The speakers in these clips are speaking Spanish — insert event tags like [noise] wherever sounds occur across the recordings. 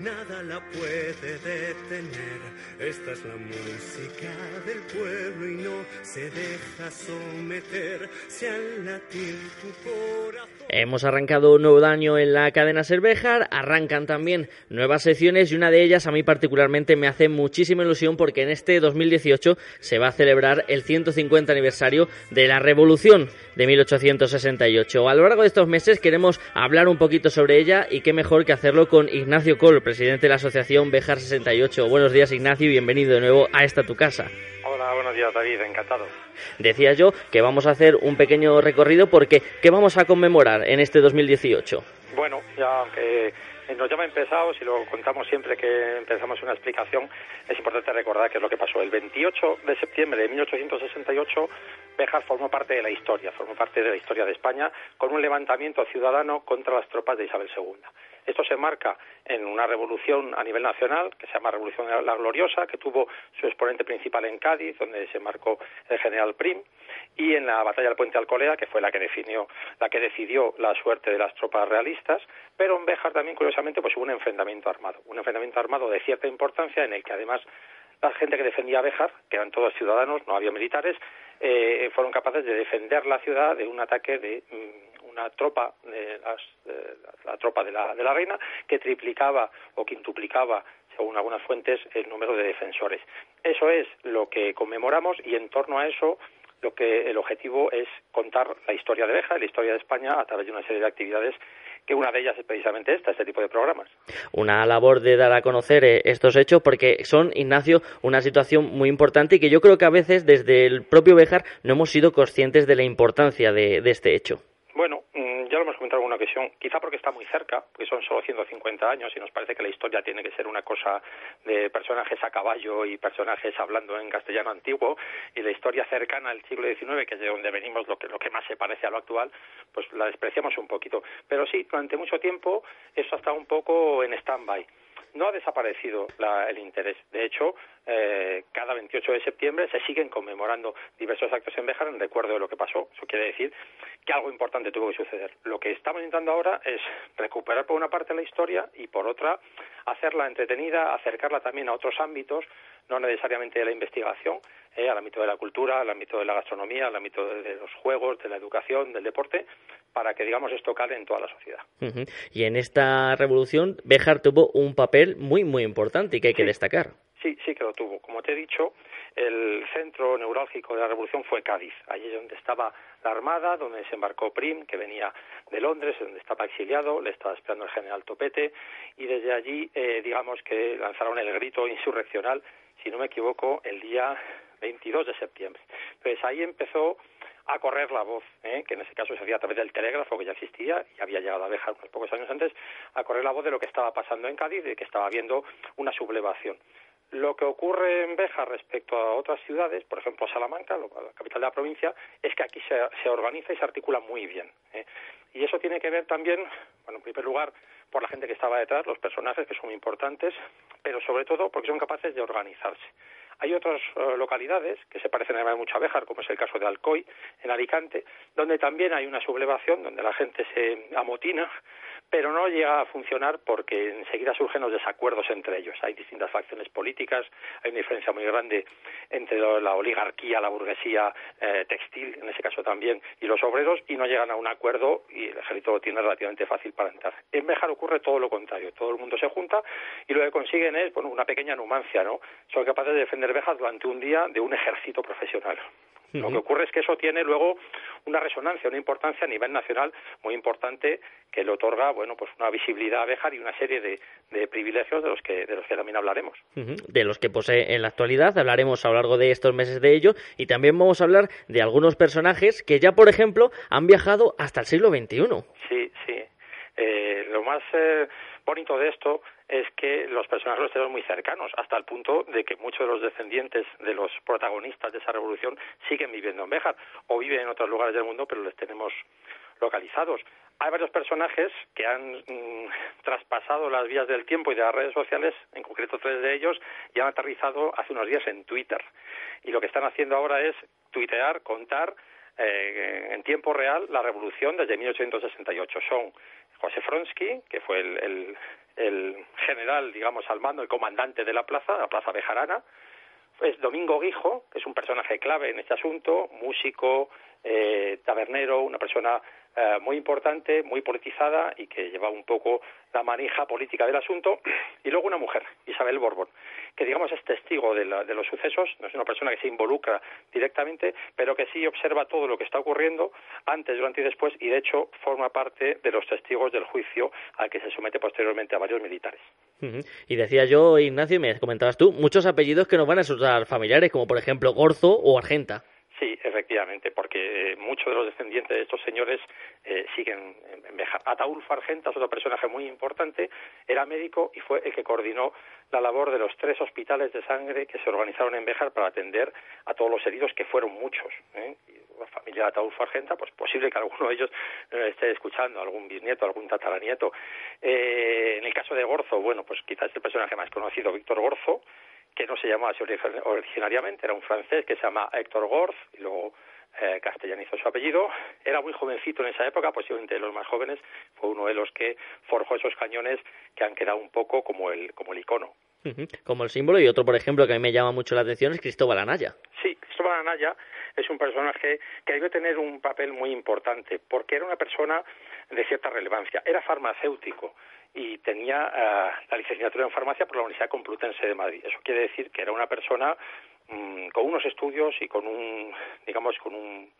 nada la puede detener. Esta es la música del pueblo y no se deja someter, si al latir tu corazón. Hemos arrancado un nuevo año en la cadena Cervejar, arrancan también nuevas secciones y una de ellas a mí particularmente me hace muchísima ilusión porque en este 2018 se va a celebrar el 150 aniversario de la Revolución de 1868. A lo largo de estos meses queremos hablar un poquito sobre ella y qué mejor que hacerlo con Ignacio Col, presidente de la asociación Bejar 68. Buenos días Ignacio y bienvenido de nuevo a esta tu casa. Hola, buenos días David, encantado. Decía yo que vamos a hacer un pequeño recorrido porque ¿qué vamos a conmemorar en este 2018? Bueno, ya aunque nos llama empezado, si lo contamos siempre que empezamos una explicación, es importante recordar qué es lo que pasó. El 28 de septiembre de 1868, Béjar formó parte de la historia, formó parte de la historia de España con un levantamiento ciudadano contra las tropas de Isabel II. Esto se marca en una revolución a nivel nacional, que se llama Revolución la Gloriosa, que tuvo su exponente principal en Cádiz, donde se marcó el general Prim, y en la batalla del Puente Alcolea, que fue la que definió, la que decidió la suerte de las tropas realistas, pero en Béjar también, curiosamente, pues hubo un enfrentamiento armado, un enfrentamiento armado de cierta importancia, en el que además la gente que defendía Béjar, que eran todos ciudadanos, no había militares, eh, fueron capaces de defender la ciudad de un ataque de mm, una tropa, de las, la tropa de la, de la reina, que triplicaba o quintuplicaba, según algunas fuentes, el número de defensores. Eso es lo que conmemoramos y en torno a eso lo que el objetivo es contar la historia de Beja, la historia de España a través de una serie de actividades que una de ellas es precisamente esta, este tipo de programas. Una labor de dar a conocer eh, estos hechos porque son, Ignacio, una situación muy importante y que yo creo que a veces desde el propio Bejar no hemos sido conscientes de la importancia de este hecho. Bueno, mm, ya lo quizá porque está muy cerca, porque son solo 150 años y nos parece que la historia tiene que ser una cosa de personajes a caballo y personajes hablando en castellano antiguo y la historia cercana al siglo XIX, que es de donde venimos, lo que, lo que más se parece a lo actual, pues la despreciamos un poquito. Pero sí, durante mucho tiempo eso ha estado un poco en stand-by no ha desaparecido el interés. De hecho, eh, cada 28 de septiembre se siguen conmemorando diversos actos en Béjar en recuerdo de lo que pasó. Eso quiere decir que algo importante tuvo que suceder. Lo que estamos intentando ahora es recuperar por una parte la historia y por otra hacerla entretenida, acercarla también a otros ámbitos, no necesariamente de la investigación, eh, al ámbito de la cultura, al ámbito de la gastronomía, al ámbito de los juegos, de la educación, del deporte, para que, digamos, esto cale en toda la sociedad. Y en esta revolución, Béjar tuvo un papel muy, muy importante y que hay que destacar. Sí, sí que lo tuvo. Como te he dicho, el centro neurálgico de la revolución fue Cádiz. Allí es donde estaba la Armada, donde se embarcó Prim, que venía de Londres, donde estaba exiliado, le estaba esperando el general Topete, y desde allí, eh, digamos que lanzaron el grito insurreccional, si no me equivoco, el día 22 de septiembre. Entonces ahí empezó a correr la voz, ¿eh? que en ese caso se hacía a través del telégrafo que ya existía y había llegado a dejar unos pocos años antes, a correr la voz de lo que estaba pasando en Cádiz, de que estaba habiendo una sublevación. Lo que ocurre en Beja respecto a otras ciudades, por ejemplo Salamanca, la capital de la provincia, es que aquí se, se organiza y se articula muy bien. ¿eh? Y eso tiene que ver también, bueno, en primer lugar, por la gente que estaba detrás, los personajes que son importantes, pero sobre todo porque son capaces de organizarse. Hay otras eh, localidades que se parecen a mucho a Béjar, como es el caso de Alcoy, en Alicante, donde también hay una sublevación, donde la gente se amotina, pero no llega a funcionar porque enseguida surgen los desacuerdos entre ellos. Hay distintas facciones políticas, hay una diferencia muy grande entre la oligarquía, la burguesía eh, textil, en ese caso también, y los obreros, y no llegan a un acuerdo y el ejército lo tiene relativamente fácil para entrar. En Béjar ocurre todo lo contrario, todo el mundo se junta y lo que consiguen es bueno, una pequeña numancia, ¿no? Son capaces de defender Durante un día de un ejército profesional. Lo que ocurre es que eso tiene luego una resonancia, una importancia a nivel nacional muy importante que le otorga, bueno, pues una visibilidad a Béjar y una serie de, privilegios de los que de los que también hablaremos. De los que posee en la actualidad, hablaremos a lo largo de estos meses de ello y también vamos a hablar de algunos personajes que ya, por ejemplo, han viajado hasta el siglo XXI. Sí, sí. Eh, lo más eh, bonito de esto es que los personajes los tenemos muy cercanos, hasta el punto de que muchos de los descendientes de los protagonistas de esa revolución siguen viviendo en Béjar o viven en otros lugares del mundo, pero los tenemos localizados. Hay varios personajes que han mm, traspasado las vías del tiempo y de las redes sociales, en concreto tres de ellos, y han aterrizado hace unos días en Twitter. Y lo que están haciendo ahora es tuitear, contar eh, en tiempo real la revolución desde 1868. Son José Fronsky, que fue el, el, general, digamos, al mando, el comandante de la plaza, la plaza Bejarana, es Domingo Guijo, que es un personaje clave en este asunto, músico, eh, tabernero, una persona eh, muy importante, muy politizada y que lleva un poco la manija política del asunto. [clears throat] Y luego una mujer, Isabel Borbón, que digamos es testigo de, de, los sucesos, no es una persona que se involucra directamente, pero que sí observa todo lo que está ocurriendo antes, durante y después, y de hecho forma parte de los testigos del juicio al que se somete posteriormente a varios militares. Y decía yo, Ignacio, y me comentabas tú, muchos apellidos que nos van a resultar familiares, como por ejemplo Gorzo o Argenta. Efectivamente, porque eh, muchos de los descendientes de estos señores eh, siguen en Bejar. Ataulfo Argenta es otro personaje muy importante, era médico y fue el que coordinó la labor de los tres hospitales de sangre que se organizaron en Bejar para atender a todos los heridos, que fueron muchos. ¿eh? la familia de Ataulfo Argenta, pues posible que alguno de ellos esté escuchando, algún bisnieto, algún tataranieto. Eh, en el caso de Gorzo, bueno, pues quizás el personaje más conocido, Víctor Gorzo, que no se llamaba así originariamente, era un francés que se llama Héctor Gorz, y luego eh, castellanizó su apellido. Era muy jovencito en esa época, posiblemente de los más jóvenes, fue uno de los que forjó esos cañones que han quedado un poco como el, como el icono. Como el símbolo, y otro, por ejemplo, que a mí me llama mucho la atención es Cristóbal Anaya. Sí, Cristóbal Anaya es un personaje que debió tener un papel muy importante, porque era una persona de cierta relevancia. Era farmacéutico y tenía eh, la licenciatura en farmacia por la Universidad Complutense de Madrid. Eso quiere decir que era una persona mm, con unos estudios y con un, digamos, con un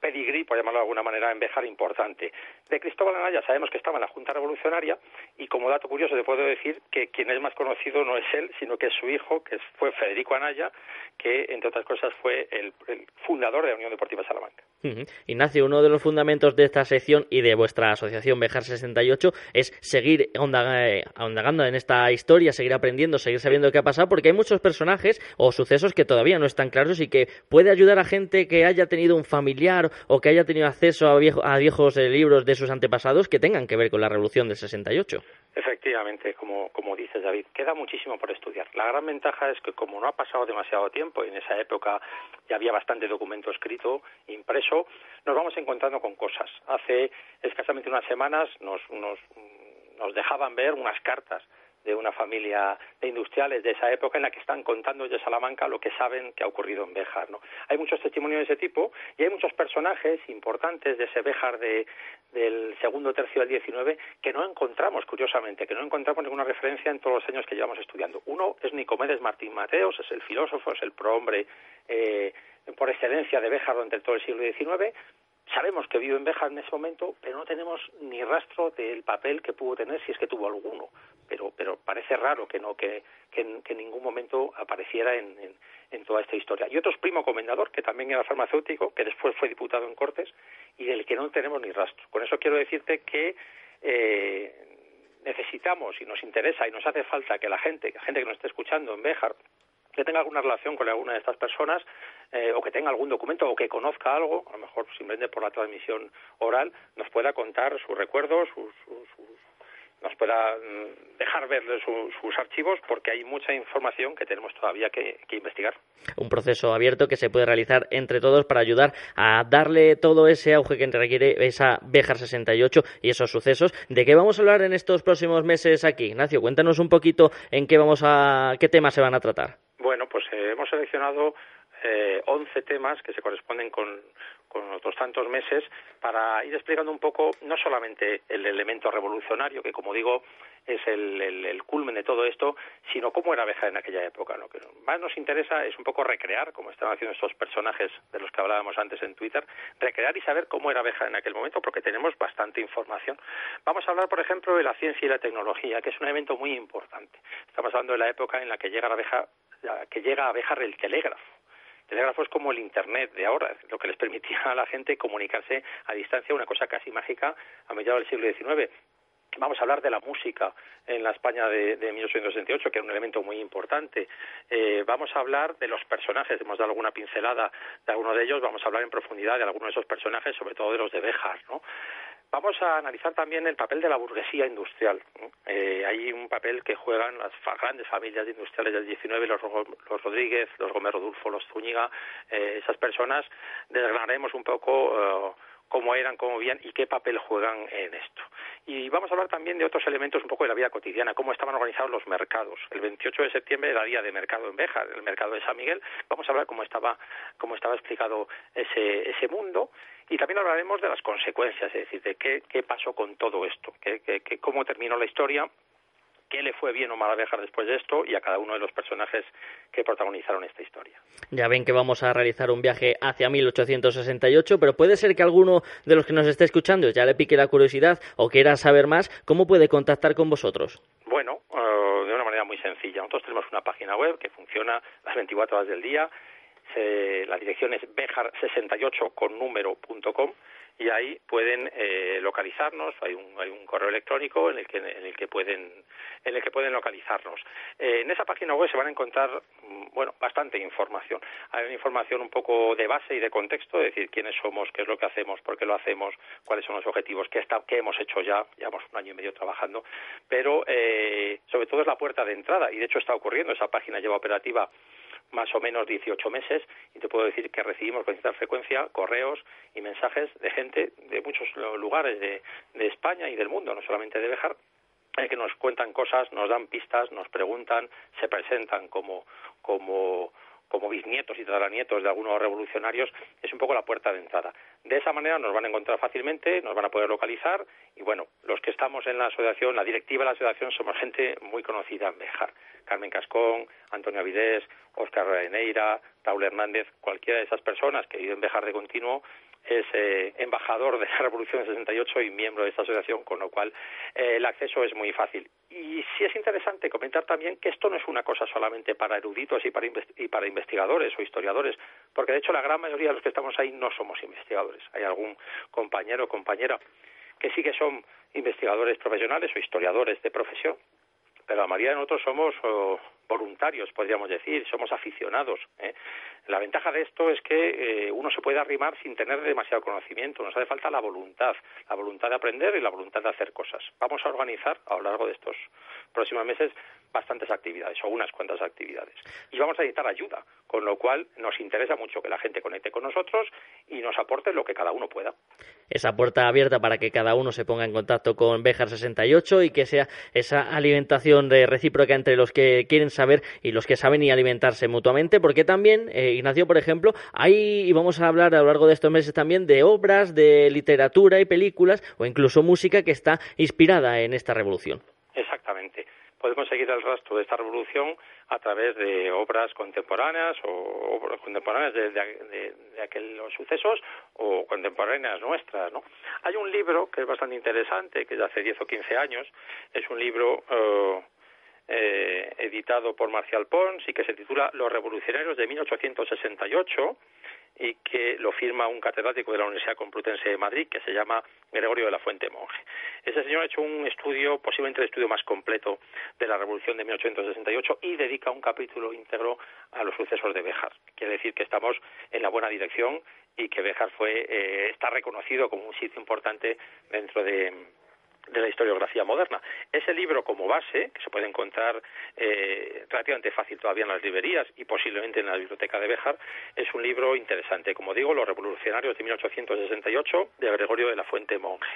pedigrí, por llamarlo de alguna manera, en Bejar importante. De Cristóbal Anaya sabemos que estaba en la Junta Revolucionaria y como dato curioso le puedo decir que quien es más conocido no es él, sino que es su hijo, que fue Federico Anaya, que entre otras cosas fue el, fundador de la Unión Deportiva Salamanca. Ignacio, uno de los fundamentos de esta sección y de vuestra asociación Bejar 68 es seguir ahondando en esta historia, seguir aprendiendo, seguir sabiendo qué ha pasado, porque hay muchos personajes o sucesos que todavía no están claros y que puede ayudar a gente que haya tenido un familiar o que haya tenido acceso a, a viejos eh, libros de sus antepasados que tengan que ver con la revolución del 68. Efectivamente, como, como dices David, queda muchísimo por estudiar. La gran ventaja es que como no ha pasado demasiado tiempo, y en esa época ya había bastante documento escrito, impreso, nos vamos encontrando con cosas. Hace escasamente unas semanas nos, nos, nos dejaban ver unas cartas de una familia de industriales de esa época en la que están contando de Salamanca lo que saben que ha ocurrido en Béjar. ¿no? Hay muchos testimonios de ese tipo y hay muchos personajes importantes de ese Béjar de, del segundo tercio del 19 que no encontramos, curiosamente, que no encontramos ninguna referencia en todos los años que llevamos estudiando. Uno es Nicomedes Martín Mateos, es el filósofo, es el prohombre eh, por excelencia de Béjar durante todo el siglo XIX, Sabemos que vive en Béjar en ese momento, pero no tenemos ni rastro del papel que pudo tener, si es que tuvo alguno. Pero, pero parece raro que no que, que, en ningún momento apareciera en, en, toda esta historia. Y otro es primo comendador, que también era farmacéutico, que después fue diputado en Cortes y del que no tenemos ni rastro. Con eso quiero decirte que eh, necesitamos y nos interesa y nos hace falta que la gente, la gente que nos esté escuchando en Béjar, que tenga alguna relación con alguna de estas personas eh, o que tenga algún documento o que conozca algo, a lo mejor simplemente por la transmisión oral, nos pueda contar sus recuerdos, sus, nos pueda mm, dejar ver sus archivos porque hay mucha información que tenemos todavía que, investigar. Un proceso abierto que se puede realizar entre todos para ayudar a darle todo ese auge que requiere esa Bejar 68 y esos sucesos. ¿De qué vamos a hablar en estos próximos meses aquí? Ignacio, cuéntanos un poquito en qué vamos a qué temas se van a tratar. Bueno, pues eh, hemos seleccionado eh, 11 temas que se corresponden con, otros tantos meses para ir explicando un poco no solamente el elemento revolucionario, que como digo es el, culmen de todo esto, sino cómo era Bejar en aquella época. Lo que más nos interesa es un poco recrear, como estaban haciendo estos personajes de los que hablábamos antes en Twitter, recrear y saber cómo era Bejar en aquel momento, porque tenemos bastante información. Vamos a hablar, por ejemplo, de la ciencia y la tecnología, que es un evento muy importante. Estamos hablando de la época en la que llega a Bejar que llega a Béjar el telégrafo. El telégrafo es como el Internet de ahora, lo que les permitía a la gente comunicarse a distancia, una cosa casi mágica a mediados del siglo XIX. Vamos a hablar de la música en la España de, de 1868, que era un elemento muy importante. Eh, vamos a hablar de los personajes, hemos dado alguna pincelada de alguno de ellos, vamos a hablar en profundidad de algunos de esos personajes, sobre todo de los de Béjar, ¿no? Vamos a analizar también el papel de la burguesía industrial. Eh, hay un papel que juegan las grandes familias industriales del 19, los, los Rodríguez, los Gómez Rodulfo, los Zúñiga, eh, esas personas. Desgranaremos un poco eh, cómo eran, cómo vivían y qué papel juegan en esto. Y vamos a hablar también de otros elementos un poco de la vida cotidiana, cómo estaban organizados los mercados. El 28 de septiembre era día de mercado en Béjar, el mercado de San Miguel. Vamos a hablar cómo estaba, cómo estaba explicado ese, ese mundo y también hablaremos de las consecuencias, es decir, de qué, qué pasó con todo esto, qué, qué, cómo terminó la historia qué le fue bien o mal a Béjar después de esto y a cada uno de los personajes que protagonizaron esta historia. Ya ven que vamos a realizar un viaje hacia 1868, pero puede ser que alguno de los que nos esté escuchando ya le pique la curiosidad o quiera saber más, ¿cómo puede contactar con vosotros? Bueno, eh, de una manera muy sencilla. Nosotros tenemos una página web que funciona las 24 horas del día. la dirección es bejar68 con número.com y ahí pueden eh, localizarnos. Hay un, hay un correo electrónico en el que en el que pueden en el que pueden localizarnos. Eh, en esa página web se van a encontrar mm, bueno bastante información. Hay una información un poco de base y de contexto es decir quiénes somos qué es lo que hacemos por qué lo hacemos cuáles son los objetivos qué hemos hecho ya. Llevamos un año y medio trabajando. Pero eh, sobre todo es la puerta de entrada y de hecho está ocurriendo. Esa página lleva operativa más o menos 18 meses y te puedo decir que recibimos con cierta frecuencia correos y mensajes de gente de muchos lugares de, España y del mundo, no solamente de Bejar, eh, que nos cuentan cosas, nos dan pistas, nos preguntan, se presentan como, como como bisnietos y tataranietos de algunos revolucionarios, es un poco la puerta de entrada. De esa manera nos van a encontrar fácilmente, nos van a poder localizar y bueno, los que estamos en la asociación, la directiva de la asociación, somos gente muy conocida en Bejar. Carmen Cascón, Antonio Avidés, Óscar Reneira, Raúl Hernández, cualquiera de esas personas que viven en Bejar de continuo es eh, embajador de la Revolución del 68 y miembro de esta asociación, con lo cual eh, el acceso es muy fácil. Y sí es interesante comentar también que esto no es una cosa solamente para eruditos y para, y para investigadores o historiadores, porque de hecho la gran mayoría de los que estamos ahí no somos investigadores. Hay algún compañero o compañera que sí que son investigadores profesionales o historiadores de profesión, pero la mayoría de nosotros somos voluntarios, podríamos decir, somos aficionados. ¿eh? La ventaja de esto es que eh, uno se puede arrimar sin tener demasiado conocimiento, nos hace falta la voluntad, la voluntad de aprender y la voluntad de hacer cosas. Vamos a organizar a lo largo de estos próximos meses bastantes actividades o unas cuantas actividades. Y vamos a necesitar ayuda, con lo cual nos interesa mucho que la gente conecte con nosotros y nos aporte lo que cada uno pueda. Esa puerta abierta para que cada uno se ponga en contacto con Bejar 68 y que sea esa alimentación recíproca entre los que quieren saber y los que saben y alimentarse mutuamente, porque también, eh, Ignacio, por ejemplo, hay, y vamos a hablar a lo largo de estos meses también, de obras, de literatura y películas o incluso música que está inspirada en esta revolución. Exactamente. Podemos seguir el rastro de esta revolución a través de obras contemporáneas o obras contemporáneas de, de, aquellos sucesos o contemporáneas nuestras, ¿no? Hay un libro que es bastante interesante, que es de hace 10 o 15 años, es un libro eh, eh, editado por Marcial Pons y que se titula Los revolucionarios de 1868 y que lo firma un catedrático de la Universidad Complutense de Madrid que se llama Gregorio de la Fuente Monje. Ese señor ha hecho un estudio, posiblemente el estudio más completo de la Revolución de 1868 y dedica un capítulo íntegro a los sucesos de Béjar. Quiere decir que estamos en la buena dirección y que Béjar fue, eh, está reconocido como un sitio importante dentro de, de la historiografía moderna. Ese libro como base, que se puede encontrar eh, relativamente fácil todavía en las librerías y posiblemente en la biblioteca de Béjar, es un libro interesante. Como digo, Los revolucionarios de 1868 de Gregorio de la Fuente Monje.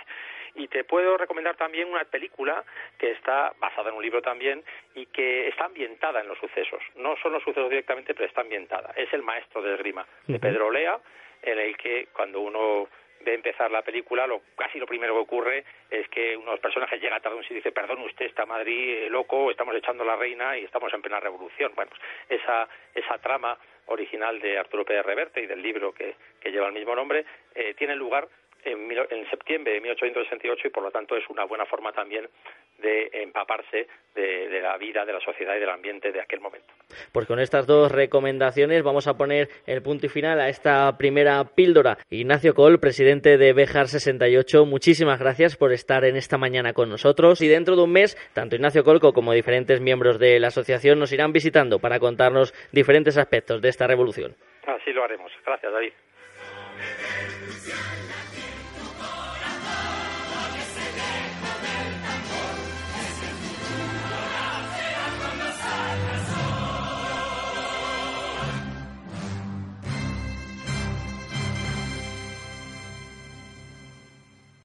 Y te puedo recomendar también una película que está basada en un libro también y que está ambientada en los sucesos. No son los sucesos directamente, pero está ambientada. Es El maestro de esgrima, de Pedro Lea, en el que cuando uno de empezar la película, lo, casi lo primero que ocurre es que uno de los personajes llega tarde un y dice, perdón, usted está Madrid eh, loco, estamos echando la reina y estamos en plena revolución. Bueno, pues esa, esa trama original de Arturo Pérez Reverte y del libro que, que lleva el mismo nombre, eh, tiene lugar en, en, septiembre de 1868 y por lo tanto es una buena forma también de empaparse de, la vida, de la sociedad y del ambiente de aquel momento. Pues con estas dos recomendaciones vamos a poner el punto y final a esta primera píldora. Ignacio Col, presidente de Bejar 68, muchísimas gracias por estar en esta mañana con nosotros y dentro de un mes tanto Ignacio Colco como diferentes miembros de la asociación nos irán visitando para contarnos diferentes aspectos de esta revolución. Así lo haremos. Gracias, David.